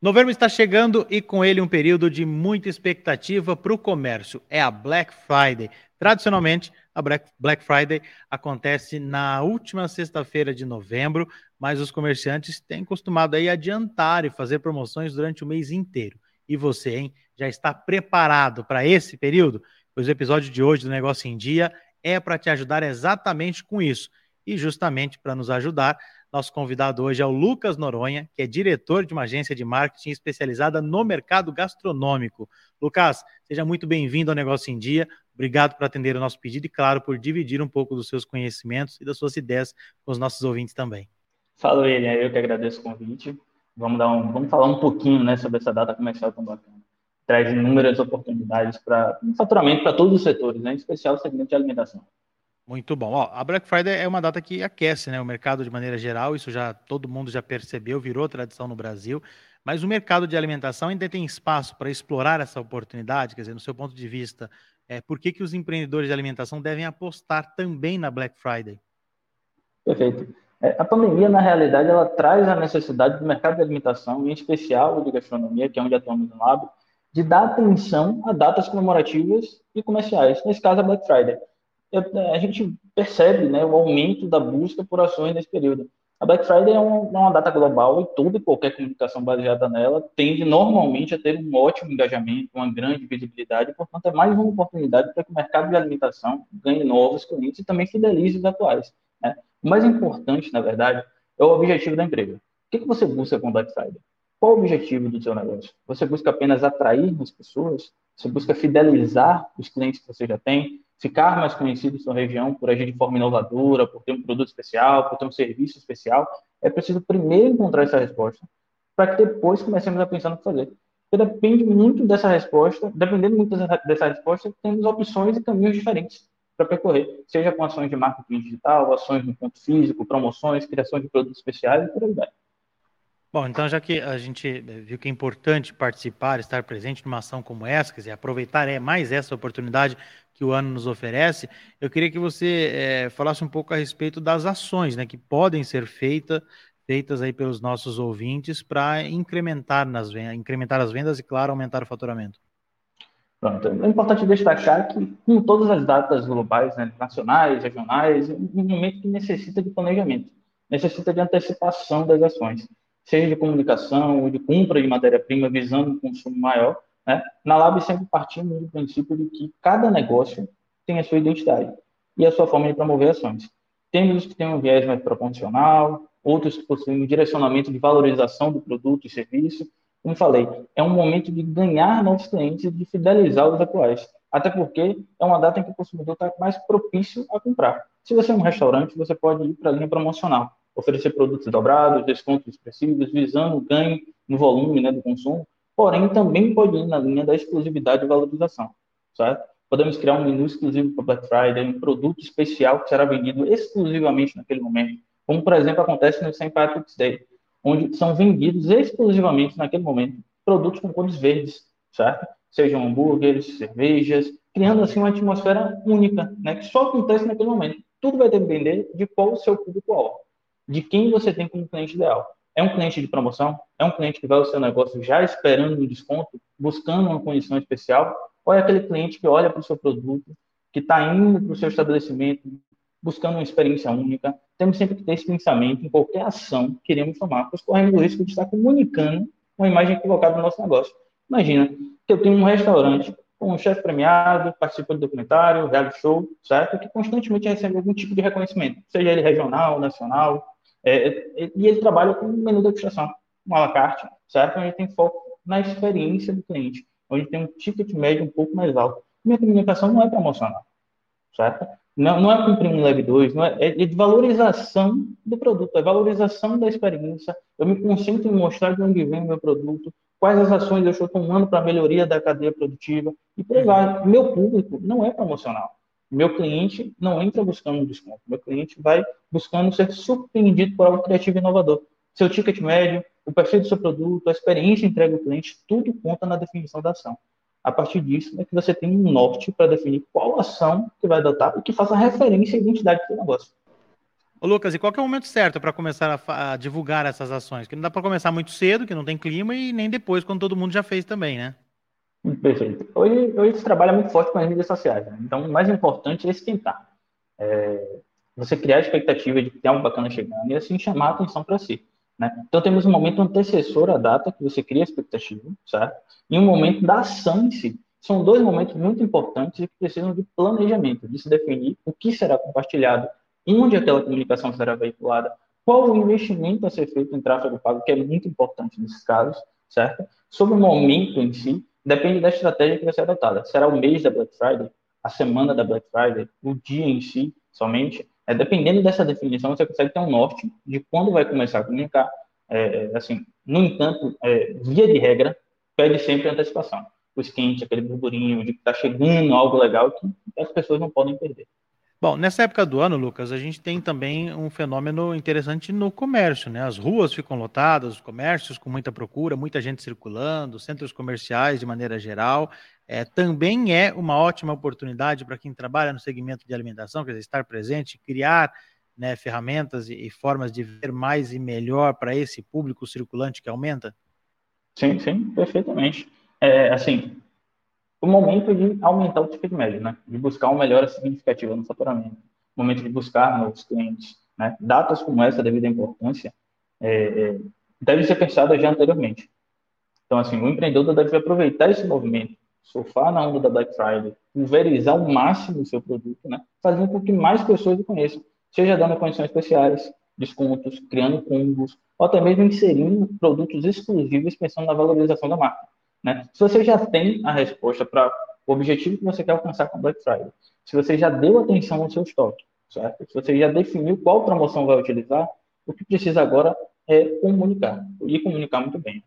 Novembro está chegando e com ele um período de muita expectativa para o comércio. É a Black Friday. Tradicionalmente, a Black Friday acontece na última sexta-feira de novembro, mas os comerciantes têm costumado aí adiantar e fazer promoções durante o mês inteiro. E você, hein, já está preparado para esse período? Pois o episódio de hoje do Negócio em Dia é para te ajudar exatamente com isso. E justamente para nos ajudar, nosso convidado hoje é o Lucas Noronha, que é diretor de uma agência de marketing especializada no mercado gastronômico. Lucas, seja muito bem-vindo ao Negócio em Dia. Obrigado por atender o nosso pedido e, claro, por dividir um pouco dos seus conhecimentos e das suas ideias com os nossos ouvintes também. Fala, William. Eu que agradeço o convite. Vamos, dar um, vamos falar um pouquinho né, sobre essa data comercial tão bacana. Traz inúmeras oportunidades para faturamento para todos os setores, né, em especial o segmento de alimentação. Muito bom. Ó, a Black Friday é uma data que aquece né, o mercado de maneira geral, isso já todo mundo já percebeu, virou tradição no Brasil. Mas o mercado de alimentação ainda tem espaço para explorar essa oportunidade? Quer dizer, no seu ponto de vista, é, por que, que os empreendedores de alimentação devem apostar também na Black Friday? Perfeito. É, a pandemia, na realidade, ela traz a necessidade do mercado de alimentação, em especial de gastronomia, que é onde atuamos no Lab, de dar atenção a datas comemorativas e comerciais, nesse caso a Black Friday a gente percebe né, o aumento da busca por ações nesse período. A Black Friday é uma, é uma data global e toda e qualquer comunicação baseada nela tende normalmente a ter um ótimo engajamento, uma grande visibilidade, portanto é mais uma oportunidade para que o mercado de alimentação ganhe novos clientes e também fidelize os atuais. Né? O mais importante, na verdade, é o objetivo da empresa. O que, que você busca com Black Friday? Qual o objetivo do seu negócio? Você busca apenas atrair as pessoas? Você busca fidelizar os clientes que você já tem? Ficar mais conhecido em sua região por agir de forma inovadora, por ter um produto especial, por ter um serviço especial, é preciso primeiro encontrar essa resposta, para que depois comecemos a pensar no que fazer. Porque depende muito dessa resposta, dependendo muito dessa resposta, temos opções e caminhos diferentes para percorrer, seja com ações de marketing digital, ações no ponto físico, promoções, criação de produtos especiais e por aí vai. Bom, então já que a gente viu que é importante participar, estar presente numa ação como essa, quer dizer, aproveitar é mais essa oportunidade que o ano nos oferece, eu queria que você é, falasse um pouco a respeito das ações, né, que podem ser feita, feitas aí pelos nossos ouvintes para incrementar nas incrementar as vendas e, claro, aumentar o faturamento. Pronto. É importante destacar que, com todas as datas globais, né, nacionais, regionais, é um momento que necessita de planejamento, necessita de antecipação das ações seja de comunicação ou de compra de matéria-prima visando um consumo maior, né? na Lab sempre partimos do princípio de que cada negócio tem a sua identidade e a sua forma de promover ações. Temos os que têm um viés mais proporcional, outros que possuem um direcionamento de valorização do produto e serviço. Como falei, é um momento de ganhar novos clientes e de fidelizar os atuais. Até porque é uma data em que o consumidor está mais propício a comprar. Se você é um restaurante, você pode ir para a linha promocional oferecer produtos dobrados, descontos expressivos, visando o ganho no volume né, do consumo, porém também pode ir na linha da exclusividade e valorização, certo? Podemos criar um menu exclusivo para Black Friday, um produto especial que será vendido exclusivamente naquele momento, como, por exemplo, acontece no St. Patrick's Day, onde são vendidos exclusivamente naquele momento produtos com cores verdes, certo? Sejam hambúrgueres, cervejas, criando assim uma atmosfera única, né, que só acontece naquele momento. Tudo vai depender de qual o seu público-alvo de quem você tem como cliente ideal. É um cliente de promoção? É um cliente que vai ao seu negócio já esperando um desconto, buscando uma condição especial? Ou é aquele cliente que olha para o seu produto, que está indo para o seu estabelecimento, buscando uma experiência única? Temos sempre que ter esse pensamento em qualquer ação que queremos tomar, pois corremos o risco de estar comunicando uma imagem equivocada do nosso negócio. Imagina que eu tenho um restaurante com um chefe premiado, participou de documentário, reality show, certo? Que constantemente recebe algum tipo de reconhecimento, seja ele regional, nacional, é, é, e ele trabalha com menu de degustação, um à la carte, certo? Onde tem foco na experiência do cliente, onde tem um ticket médio um pouco mais alto. Minha comunicação não é promocional, certo? Não, não é cumprir um leve 2, não é, é de valorização do produto, é valorização da experiência. Eu me concentro em mostrar de onde vem o meu produto, quais as ações eu estou tomando para melhoria da cadeia produtiva e por aí vai. Meu público não é promocional. Meu cliente não entra buscando um desconto. Meu cliente vai buscando ser surpreendido por algo criativo e inovador. Seu ticket médio, o perfil do seu produto, a experiência entregue ao cliente, tudo conta na definição da ação. A partir disso, é que você tem um norte para definir qual ação que vai adotar e que faça referência à identidade do seu negócio. Ô Lucas, e qual é o momento certo para começar a, a, divulgar essas ações? Que não dá para começar muito cedo, que não tem clima, e nem depois, quando todo mundo já fez também, né? Perfeito. Hoje, hoje se trabalha muito forte com as mídias sociais. Né? Então, o mais importante é esquentar. É, você criar a expectativa de que tem algo bacana chegando e assim chamar a atenção para si. Né? Então, temos um momento antecessor à data, que você cria a expectativa, certo? E um momento da ação em si. São dois momentos muito importantes que precisam de planejamento, de se definir o que será compartilhado, onde aquela comunicação será veiculada, qual o investimento a ser feito em tráfego pago, que é muito importante nesses casos, certo? Sobre o momento em si, depende da estratégia que vai ser adotada. Será o mês da Black Friday, a semana da Black Friday, o dia em si, somente? É, dependendo dessa definição, você consegue ter um norte de quando vai começar a comunicar. É, assim, no entanto, é, via de regra, pede sempre antecipação o esquente, aquele burburinho de que está chegando algo legal que as pessoas não podem perder. Bom, nessa época do ano, Lucas, a gente tem também um fenômeno interessante no comércio, né? As ruas ficam lotadas, os comércios com muita procura, muita gente circulando, centros comerciais de maneira geral. É, também é uma ótima oportunidade para quem trabalha no segmento de alimentação, quer dizer, estar presente, criar né, ferramentas e, e formas de ver mais e melhor para esse público circulante que aumenta? Sim, sim, perfeitamente é, assim, o momento de aumentar o ticket médio, né? De buscar uma melhora significativa no faturamento, momento de buscar novos clientes, né? Datas como essa, devido à importância, é, é, devem ser pensadas já anteriormente. Então, assim, o empreendedor deve aproveitar esse movimento, surfar na onda da Black Friday, pulverizar ao máximo o seu produto, né? Fazendo com que mais pessoas o conheçam, seja dando condições especiais, descontos, criando combos, ou até mesmo inserindo produtos exclusivos pensando na valorização da marca. Né? Se você já tem a resposta para o objetivo que você quer alcançar com Black Friday, se você já deu atenção ao seu estoque, certo? se você já definiu qual promoção vai utilizar, o que precisa agora é comunicar, e comunicar muito bem.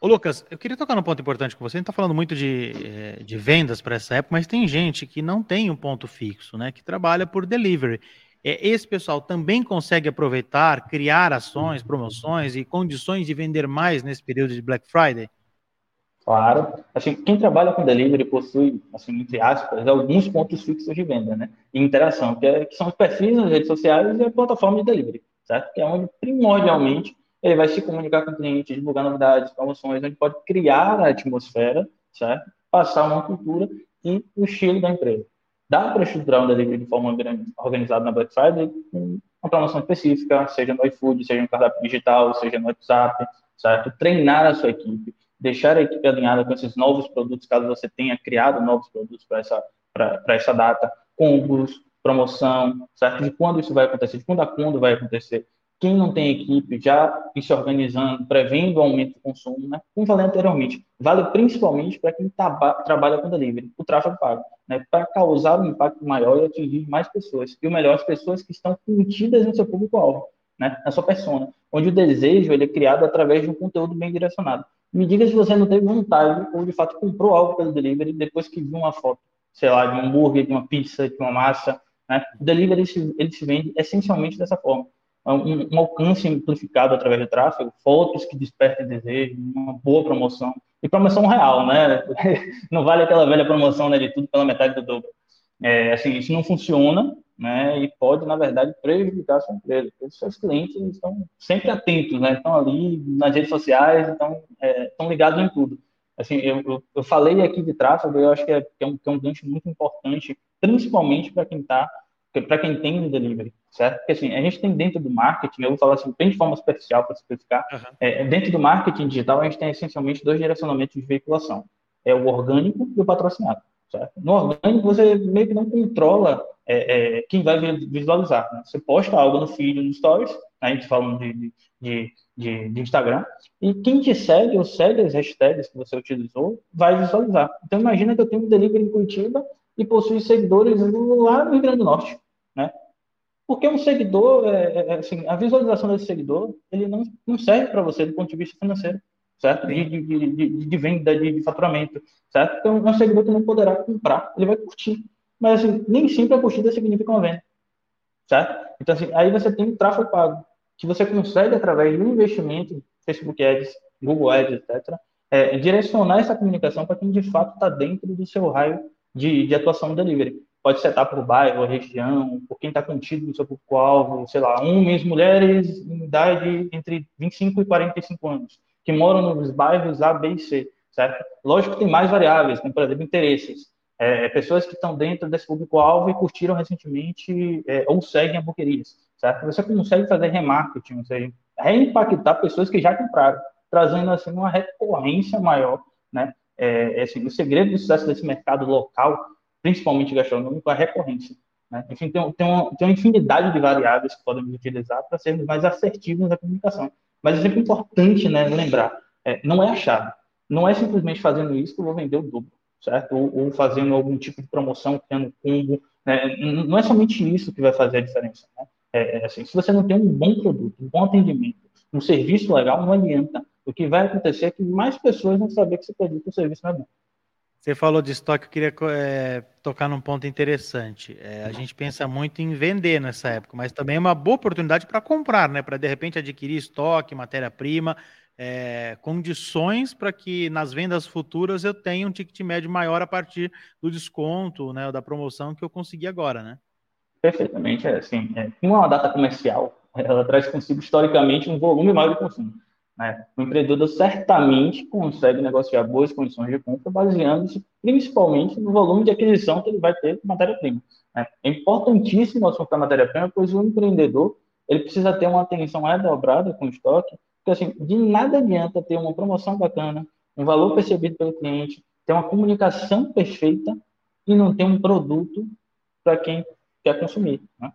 Ô Lucas, eu queria tocar num ponto importante com você. A gente está falando muito de, eh, de vendas para essa época, mas tem gente que não tem um ponto fixo, né? Que trabalha por delivery. É, esse pessoal também consegue aproveitar, criar ações, promoções e condições de vender mais nesse período de Black Friday? Claro. Assim, quem trabalha com delivery possui, assim, entre aspas, alguns pontos fixos de venda, né? E interação, que, é, que são os perfis nas redes sociais e a plataforma de delivery, certo? Que é onde, primordialmente, ele vai se comunicar com o cliente, divulgar novidades, promoções, onde pode criar a atmosfera, certo? Passar uma cultura e o estilo da empresa. Dá para estruturar um delivery de forma organizada na Black Friday com uma promoção específica, seja no iFood, seja no cardápio digital, seja no WhatsApp, certo? Treinar a sua equipe, deixar a equipe alinhada com esses novos produtos, caso você tenha criado novos produtos para essa, essa data, combos, promoção, certo? De quando isso vai acontecer, de quando a quando vai acontecer. Quem não tem equipe, já se organizando, prevendo o aumento do consumo, né? Como falei anteriormente, vale principalmente para quem trabalha com delivery, o tráfego pago, né? Para causar um impacto maior e atingir mais pessoas. E o melhor, as pessoas que estão contidas no seu público-alvo, né? Na sua persona, onde o desejo ele é criado através de um conteúdo bem direcionado. Me diga se você não teve vontade ou de fato comprou algo pelo delivery depois que viu uma foto, sei lá, de um hambúrguer, de uma pizza, de uma massa. Né? O delivery ele se, ele se vende essencialmente dessa forma. É um, um, alcance amplificado através do tráfego, fotos que despertem desejo, uma boa promoção. E promoção real, né? Não vale aquela velha promoção né, de tudo pela metade do dobro. É, assim, isso não funciona, né? E pode, na verdade, prejudicar a sua empresa, porque os seus clientes estão sempre atentos, né? Estão ali nas redes sociais, estão, é, estão ligados em tudo. Assim, eu, eu, eu, falei aqui de tráfego, eu acho que é, que é, um, que é um gancho muito importante, principalmente para quem está, para quem tem delivery, certo? Porque assim, a gente tem dentro do marketing, eu vou falar assim, bem de forma superficial para simplificar, uhum. é, dentro do marketing digital a gente tem essencialmente dois direcionamentos de veiculação, é o orgânico e o patrocinado. Certo? No orgânico, você meio que não controla é, é, quem vai visualizar. Né? Você posta algo no feed, no stories, a gente falando de, de, de, de, Instagram, e quem te segue ou segue as hashtags que você utilizou vai visualizar. Então, imagina que eu tenho um delivery em Curitiba e possui seguidores lá no Rio Grande do Norte. Né? Porque um seguidor, é, é, é assim, a visualização desse seguidor, ele não, não serve para você do ponto de vista financeiro certo? De, de, de, de venda, de, de, faturamento, certo? Então, um seguidor não poderá comprar, ele vai curtir. Mas, assim, nem sempre a curtida significa uma venda, certo? Então, assim, aí você tem o tráfego pago, que você consegue, através de um investimento, Facebook Ads, Google Ads, etc., é, direcionar essa comunicação para quem, de fato, está dentro do seu raio de, de atuação delivery. pode setar por bairro, região, por quem está contido no seu público-alvo, sei lá, homens, mulheres em idade entre 25 e 45 anos, que moram nos bairros A, B e C, certo? Lógico que tem mais variáveis, como, por exemplo, interesses. É, pessoas que estão dentro desse público-alvo e curtiram recentemente é, ou seguem a boquerias, certo? Você consegue fazer remarketing, ou seja, reimpactar pessoas que já compraram, trazendo assim uma recorrência maior, né? É, assim, o segredo do sucesso desse mercado local principalmente gastronômico, a recorrência. Né? Enfim, tem, tem, uma, tem uma infinidade de variáveis que podemos utilizar para sermos mais assertivos na comunicação. Mas é sempre importante né, lembrar, é, não é a chave. Não é simplesmente fazendo isso que eu vou vender o dobro, certo? Ou, ou fazendo algum tipo de promoção, criando combo. Né? Não é somente isso que vai fazer a diferença. Né? É, é assim, se você não tem um bom produto, um bom atendimento, um serviço legal, não adianta. O que vai acontecer é que mais pessoas vão saber que esse produto ou serviço não é bom. Você falou de estoque, eu queria é, tocar num ponto interessante. É, a gente pensa muito em vender nessa época, mas também é uma boa oportunidade para comprar, né? Para de repente adquirir estoque, matéria-prima, é, condições para que nas vendas futuras eu tenha um ticket médio maior a partir do desconto, né? Ou da promoção que eu consegui agora, né? Perfeitamente, é assim. É, uma data comercial, ela traz consigo historicamente um volume maior de consumo. Né? O empreendedor certamente consegue negociar boas condições de compra baseando-se principalmente no volume de aquisição que ele vai ter de matéria-prima. Né? É importantíssimo o assunto matéria-prima, pois o empreendedor ele precisa ter uma atenção redobrada com o estoque, porque assim, de nada adianta ter uma promoção bacana, um valor percebido pelo cliente, ter uma comunicação perfeita e não ter um produto para quem quer consumir. Né?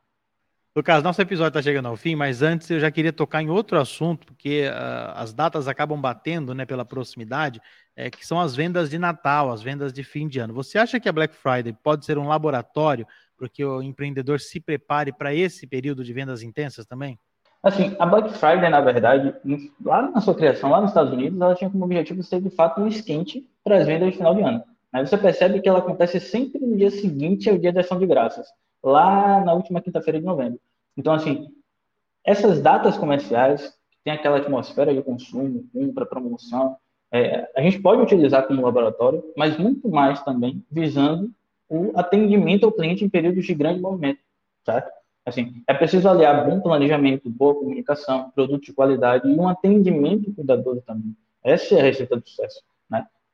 Lucas, nosso episódio está chegando ao fim, mas antes eu já queria tocar em outro assunto, porque uh, as datas acabam batendo né, pela proximidade, é, que são as vendas de Natal, as vendas de fim de ano. Você acha que a Black Friday pode ser um laboratório para que o empreendedor se prepare para esse período de vendas intensas também? Assim, a Black Friday, na verdade, lá na sua criação, lá nos Estados Unidos, ela tinha como objetivo ser de fato um esquente para as vendas de final de ano. Aí você percebe que ela acontece sempre no dia seguinte ao dia da ação de graças lá na última quinta-feira de novembro. Então, assim, essas datas comerciais, que tem aquela atmosfera de consumo, compra, promoção, é, a gente pode utilizar como laboratório, mas muito mais também visando o atendimento ao cliente em períodos de grande movimento, certo? Assim, é preciso aliar bom planejamento, boa comunicação, produto de qualidade e um atendimento cuidadoso também. Essa é a receita do sucesso?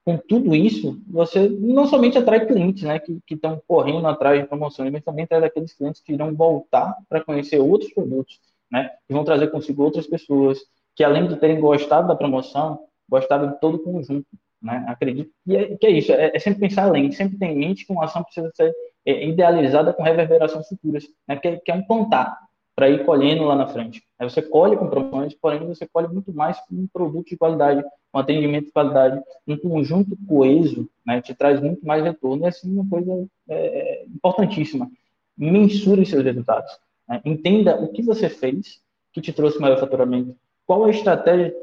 Com tudo isso, você não somente atrai clientes né, que estão correndo atrás de promoções, mas também traz aqueles clientes que irão voltar para conhecer outros produtos, né, que vão trazer consigo outras pessoas, que além de terem gostado da promoção, gostaram de todo o conjunto. Né? Acredito que é, que é isso, é, é, sempre pensar além, sempre ter em mente que uma ação precisa ser é, idealizada com reverberações futuras, né? que, é, que é um plantar para ir colhendo lá na frente. Aí você colhe com promoções, porém você colhe muito mais com um produto de qualidade, um atendimento de qualidade, um conjunto coeso, né, te traz muito mais retorno. E assim, uma coisa é, importantíssima. Mensure seus resultados. Né? Entenda o que você fez que te trouxe maior faturamento. Qual a estratégia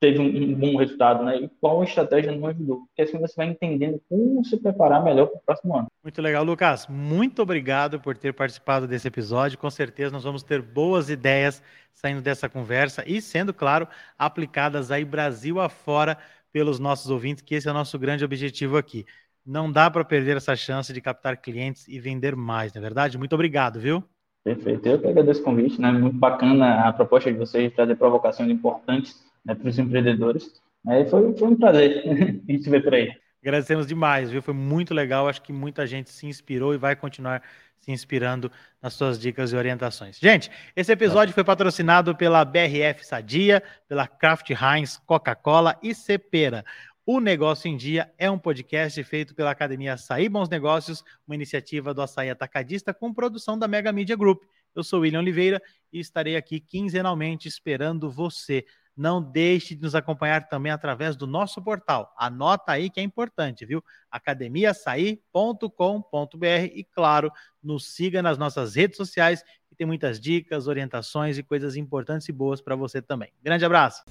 teve um, um, bom resultado, né? E qual estratégia não ajudou. Porque assim você vai entendendo como se preparar melhor para o próximo ano. Muito legal, Lucas. Muito obrigado por ter participado desse episódio. Com certeza nós vamos ter boas ideias saindo dessa conversa e sendo, claro, aplicadas aí Brasil afora pelos nossos ouvintes, que esse é o nosso grande objetivo aqui. Não dá para perder essa chance de captar clientes e vender mais, não é verdade? Muito obrigado, viu? Perfeito. Eu que agradeço o convite, né? Muito bacana a proposta de vocês trazer provocações importantes né, para os empreendedores. Né, foi, foi um prazer a gente ver por aí. Agradecemos demais, viu? Foi muito legal. Acho que muita gente se inspirou e vai continuar se inspirando nas suas dicas e orientações. Gente, esse episódio foi patrocinado pela BRF Sadia, pela Kraft Heinz, Coca-Cola e Cepera. O Negócio em Dia é um podcast feito pela Academia Açaí Bons Negócios, uma iniciativa do Açaí Atacadista com produção da Mega Media Group. Eu sou William Oliveira e estarei aqui quinzenalmente esperando você. Não deixe de nos acompanhar também através do nosso portal. Anota aí que é importante, viu? academiaçaí.com.br e, claro, nos siga nas nossas redes sociais, que tem muitas dicas, orientações e coisas importantes e boas para você também. Grande abraço!